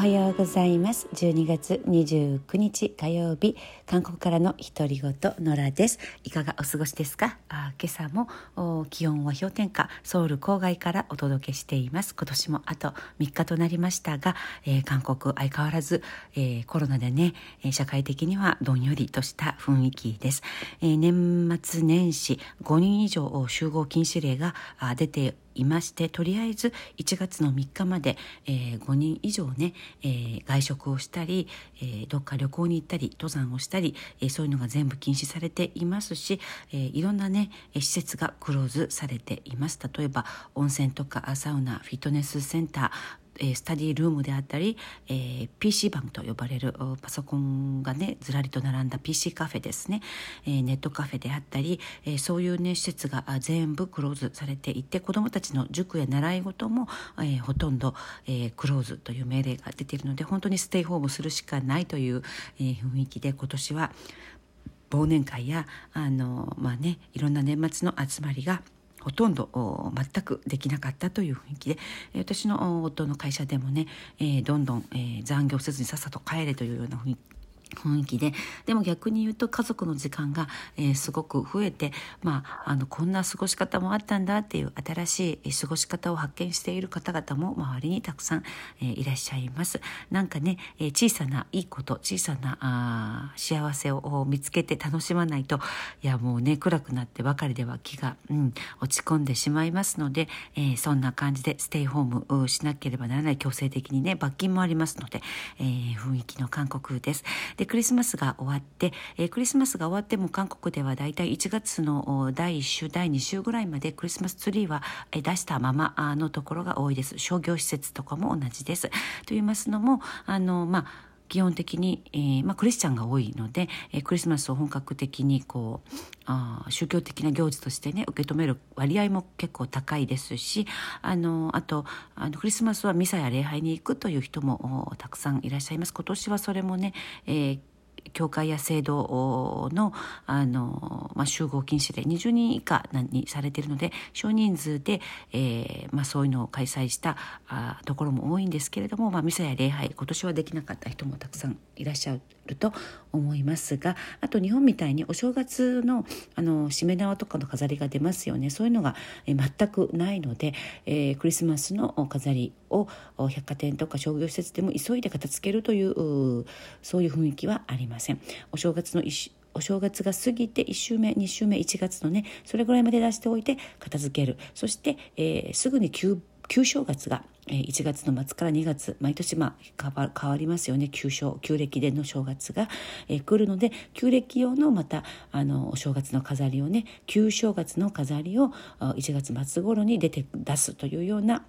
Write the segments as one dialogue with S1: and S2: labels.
S1: はようございます。12月29日火曜日韓国からの独り言野良です。いかがお過ごしですか？あ今朝も気温は氷点下ソウル郊外からお届けしています。今年もあと3日となりましたが、えー、韓国相変わらず、えー、コロナでね社会的にはどんよりとした雰囲気です、えー、年末年始5人以上集合禁止令が出ていましてとりあえず1月の3日まで、えー、5人以上ね、えー、外食をしたり、えー、どっか旅行に行ったり登山をしたり、え、そういうのが全部禁止されていますし、え、いろんなね施設がクローズされています。例えば温泉とかサウナフィットネスセンターえスタディルームであったり、えー、PC 版と呼ばれるパソコンがねずらりと並んだ PC カフェですね、えー、ネットカフェであったり、えー、そういうね施設が全部クローズされていて子どもたちの塾や習い事も、えー、ほとんど、えー、クローズという命令が出ているので本当にステイホームするしかないという、えー、雰囲気で今年は忘年会やあのまあねいろんな年末の集まりがほとんど全くできなかったという雰囲気で私の夫の会社でもね、えー、どんどん、えー、残業せずにさっさと帰れというような雰囲気雰囲気ででも逆に言うと家族の時間が、えー、すごく増えて、まあ、あのこんな過ごし方もあったんだっていう新しい過ごし方を発見している方々も周りにたくさん、えー、いらっしゃいます。なんかね、えー、小さないいこと小さなあ幸せを見つけて楽しまないといやもうね暗くなってばかりでは気が、うん、落ち込んでしまいますので、えそんな感じでステイホームしなければならない強制的にね罰金もありますので、え雰囲気の韓国です。でクリスマスが終わって、えー、クリスマスが終わっても韓国ではだいたい1月の第1週第2週ぐらいまでクリスマスツリーは出したままのところが多いです商業施設とかも同じです。と言いますのもあのまあ基本的に、えーまあ、クリスチャンが多いので、えー、クリスマスを本格的にこうあ宗教的な行事としてね受け止める割合も結構高いですしあのあとあのクリスマスはミサや礼拝に行くという人もたくさんいらっしゃいます。今年はそれもね、えー教会や制度のあの、まあ、集合禁止で20人以下にされているので少人数で、えーまあ、そういうのを開催したあところも多いんですけれども、まあ、ミサや礼拝今年はできなかった人もたくさんいらっしゃると思いますがあと日本みたいにお正月のあのしめ縄とかの飾りが出ますよね。そういうのが、え全くないので、えー、クリスマスの飾りを百貨店とか商業施設でも急いで片付けるというそういう雰囲気はありません。お正月のお正月が過ぎて1週目2週目1月のねそれぐらいまで出しておいて片付けるそして、えー、すぐに旧旧正月が1月の末から2月毎年まあ変わりますよね旧正旧暦での正月が、来るので旧暦用のまたあのお正月の飾りをね旧正月の飾りを1月末頃に出て出すというような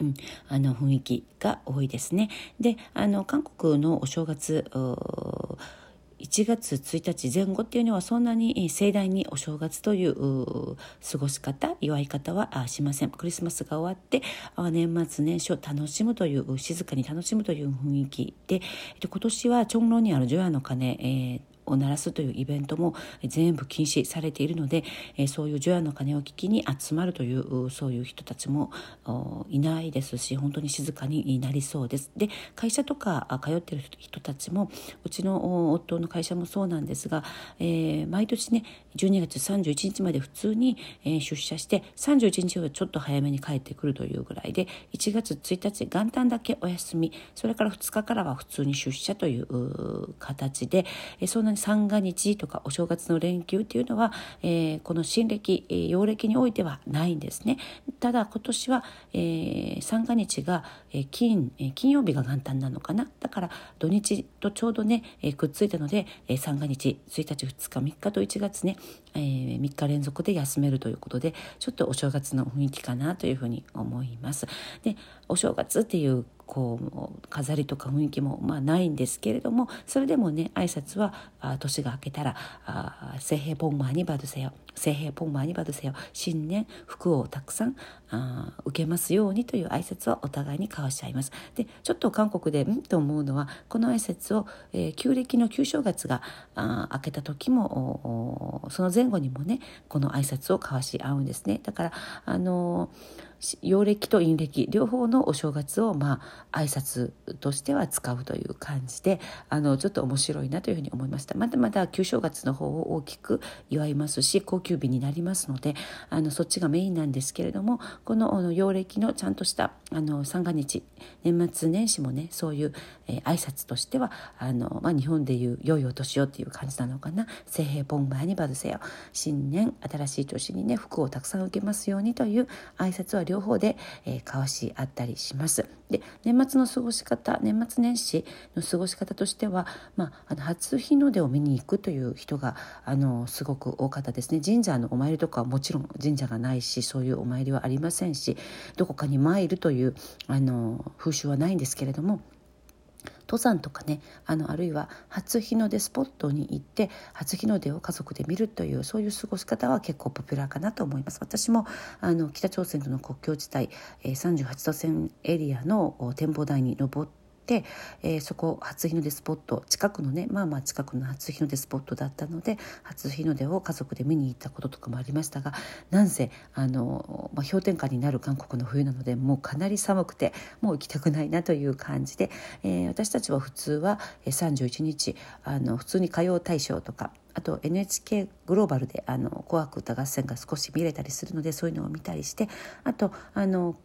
S1: うん、あの雰囲気が多いですね。であの韓国のお正月1月1日前後っていうのはそんなに盛大にお正月という過ごし方祝い方はしませんクリスマスが終わって年末年始を楽しむという静かに楽しむという雰囲気で今年はチョンロンにある除夜の鐘、えーを鳴らすというイベントも全部禁止されているので、えそういう除夜の鐘を聞きに集まるというそういう人たちもいないですし本当に静かになりそうです。で会社とか通ってる人たちもうちの夫の会社もそうなんですが、えー、毎年ね12月31日まで普通に、え出社して31日はちょっと早めに帰ってくるというぐらいで1月1日元旦だけお休みそれから2日からは普通に出社という形で、えそんなに三が日とかお正月の連休っていうのは、えー、この新暦、えー、陽暦においてはないんですね。ただ今年は、えー、三が日が、えー、金、えー、金曜日が元旦なのかな。だから土日とちょうどね、えー、くっついたので、えー、三が日1日2日3日と1月ね、えー、3日連続で休めるということでちょっとお正月の雰囲気かなというふうに思います。でお正月っていうこう飾りとか雰囲気もまあないんですけれどもそれでもね挨拶はあ年が明けたら「聖平ボンマーにバドせよ」「聖平ポンマーにバドせよ」新年福をたくさんあ受けますようにという挨拶をお互いに交わし合います。でちょっと韓国でんと思うのはこの挨拶を、えー、旧暦の旧正月があ明けた時もその前後にもねこの挨拶を交わし合うんですね。だからあのー陽暦と陰暦両方のお正月をまあ挨拶としては使うという感じであのちょっと面白いなというふうに思いましたまだまだ旧正月の方を大きく祝いますし高級日になりますのであのそっちがメインなんですけれどもこの陽暦のちゃんとしたあの三が日年末年始もねそういう、えー、挨拶としてはあの、まあ、日本でいう良いお年をっていう感じなのかな「聖平ポンバーにバルセよ」新年新しい年にね福をたくさん受けますようにという挨拶は両方で、えー、交わし合ったりします。で年末の過ごし方年末年始の過ごし方としては、まあ、あの初日の出を見に行くという人があのすごく多かったですね。神社のお参りとかはもちろん神社がないしそういうお参りはありませんしどこかに参るというあの風習はないんですけれども登山とかねあのあるいは初日の出スポットに行って初日の出を家族で見るというそういう過ごし方は結構ポピュラーかなと思います。私もあの北朝鮮との国境地帯、えー、38度線エリアの展望台に登ってて、えー、そこ初日の出スポット近くのねまあまあ近くの初日の出スポットだったので初日の出を家族で見に行ったこととかもありましたがなんせあの、まあ、氷点下になる韓国の冬なのでもうかなり寒くてもう行きたくないなという感じで、えー、私たちは普通は31日あの普通に歌謡大賞とかあと NHK グローバルで「あの紅白歌合戦」が少し見れたりするのでそういうのを見たりしてあとあの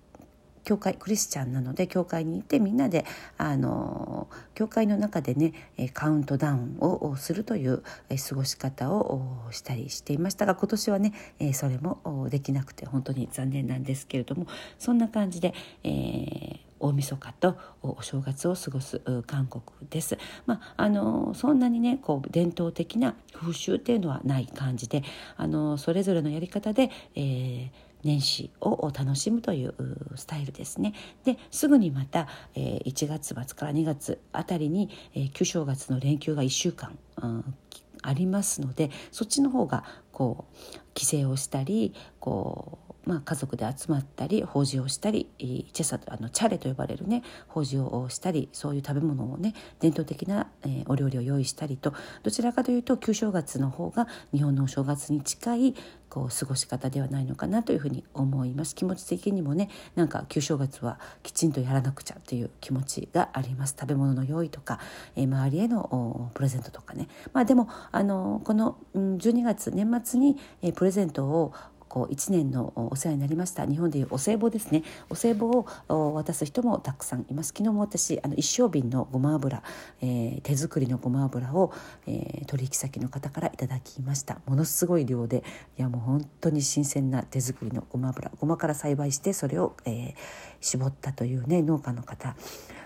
S1: 教会クリスチャンなので教会に行ってみんなであの教会の中でねカウントダウンをするという過ごし方をしたりしていましたが今年はねそれもできなくて本当に残念なんですけれどもそんな感じで、えー大晦日とお正月を過ごす韓国です。まあ、あのそんなにねこう伝統的な風習っていうのはない感じであのそれぞれのやり方で、えー、年始を楽しむというスタイルですね。ですぐにまた、え1月末から2月あたりに、え旧正月の連休が1週間、うん、ありますのでそっちの方がこう帰省をしたりこうまあ、家族で集まったり法事をしたりチェサあのチャレと呼ばれるね法事をしたりそういう食べ物をね伝統的な、えー、お料理を用意したりとどちらかというと旧正月の方が日本のお正月に近いこう過ごし方ではないのかなというふうに思います。気持ち的にもねなんか旧正月はきちんとやらなくちゃという気持ちがあります。食べ物の用意とか、えー、周りへのプレゼントとかね。まあでもあのこの12月年末に、えー、プレゼントをこう1年のお世話になりました。日本でいうお歳暮ですね。お歳暮を渡す人もたくさんいます。昨日も私あの一升瓶のごま油、えー、手作りのごま油を、えー、取引先の方からいただきました。ものすごい量でいやもう本当に新鮮な手作りのごま油。ごまから栽培してそれを、えー、絞ったというね農家の方。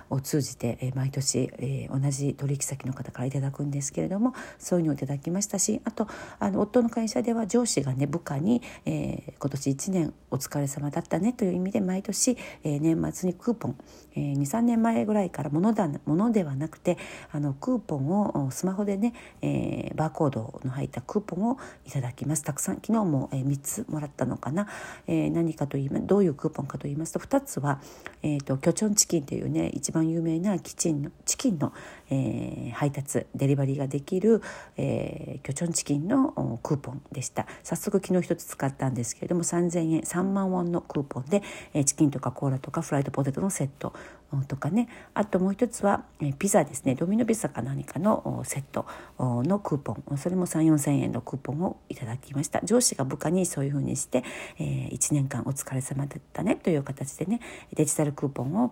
S1: を通じて、え毎年、え同じ取引先の方からいただくんですけれどもそういうのをいただきましたしあとあの夫の会社では上司がね部下に、え今年1年お疲れ様だったねという意味で毎年、え年末にクーポン、え23年前ぐらいからものだものではなくてあのクーポンをスマホでね、えバーコードの入ったクーポンをいただきます。たくさん昨日も、え3つもらったのかな、え何かと言いどういうクーポンかと言いますと2つは、えーと、キョチョンチキンというね一番番有名なキチンのチキンの、えー、配達デリバリーができる、えー、キョチョンチキンのクーポンでした。早速昨日一つ使ったんですけれども3,000円3万ウォンのクーポンで、えー、チキンとかコーラとかフライドポテトのセットとかね。あともう一つは、えピザですね。ドミノピザか何かのセットのクーポン。それも3 4 0 0 0円のクーポンをいただきました。上司が部下にそういうふうにして、えー、1年間お疲れ様だったねという形でねデジタルクーポンを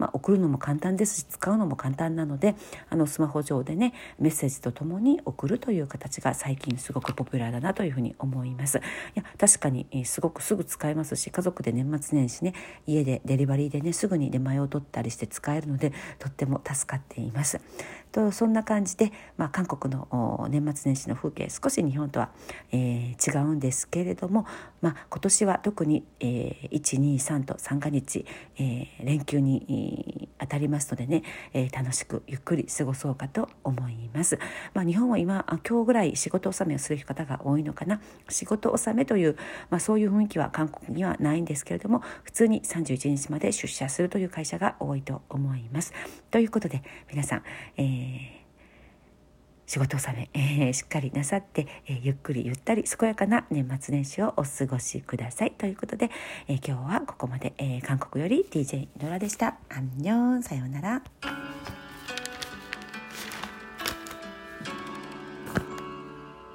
S1: まあ、送るのも簡単ですし使うのも簡単なのであのスマホ上でねメッセージとともに送るという形が最近すごくポピュラーだなというふうに思います。いや確かにすごくすぐ使えますし家族で年末年始ね家でデリバリーでねすぐに出前を取ったりして使えるのでとっても助かっています。とそんな感じで、まあ、韓国の年末年始の風景少し日本とは、えー、違うんですけれども、まあ、今年は特に、えー、123と三が日、えー、連休に当たりますのでね、えー、楽しくゆっくり過ごそうかと思います。まあ、日本は今今日ぐらい仕事納めをする方が多いのかな仕事納めという、まあ、そういう雰囲気は韓国にはないんですけれども普通に31日まで出社するという会社が多いと思います。ということで皆さん、えー仕事納め、えー、しっかりなさって、えー、ゆっくりゆったり健やかな年末年始をお過ごしくださいということで、えー、今日はここまで、え韓国より DJ ノラでした。アンニョンさようなら。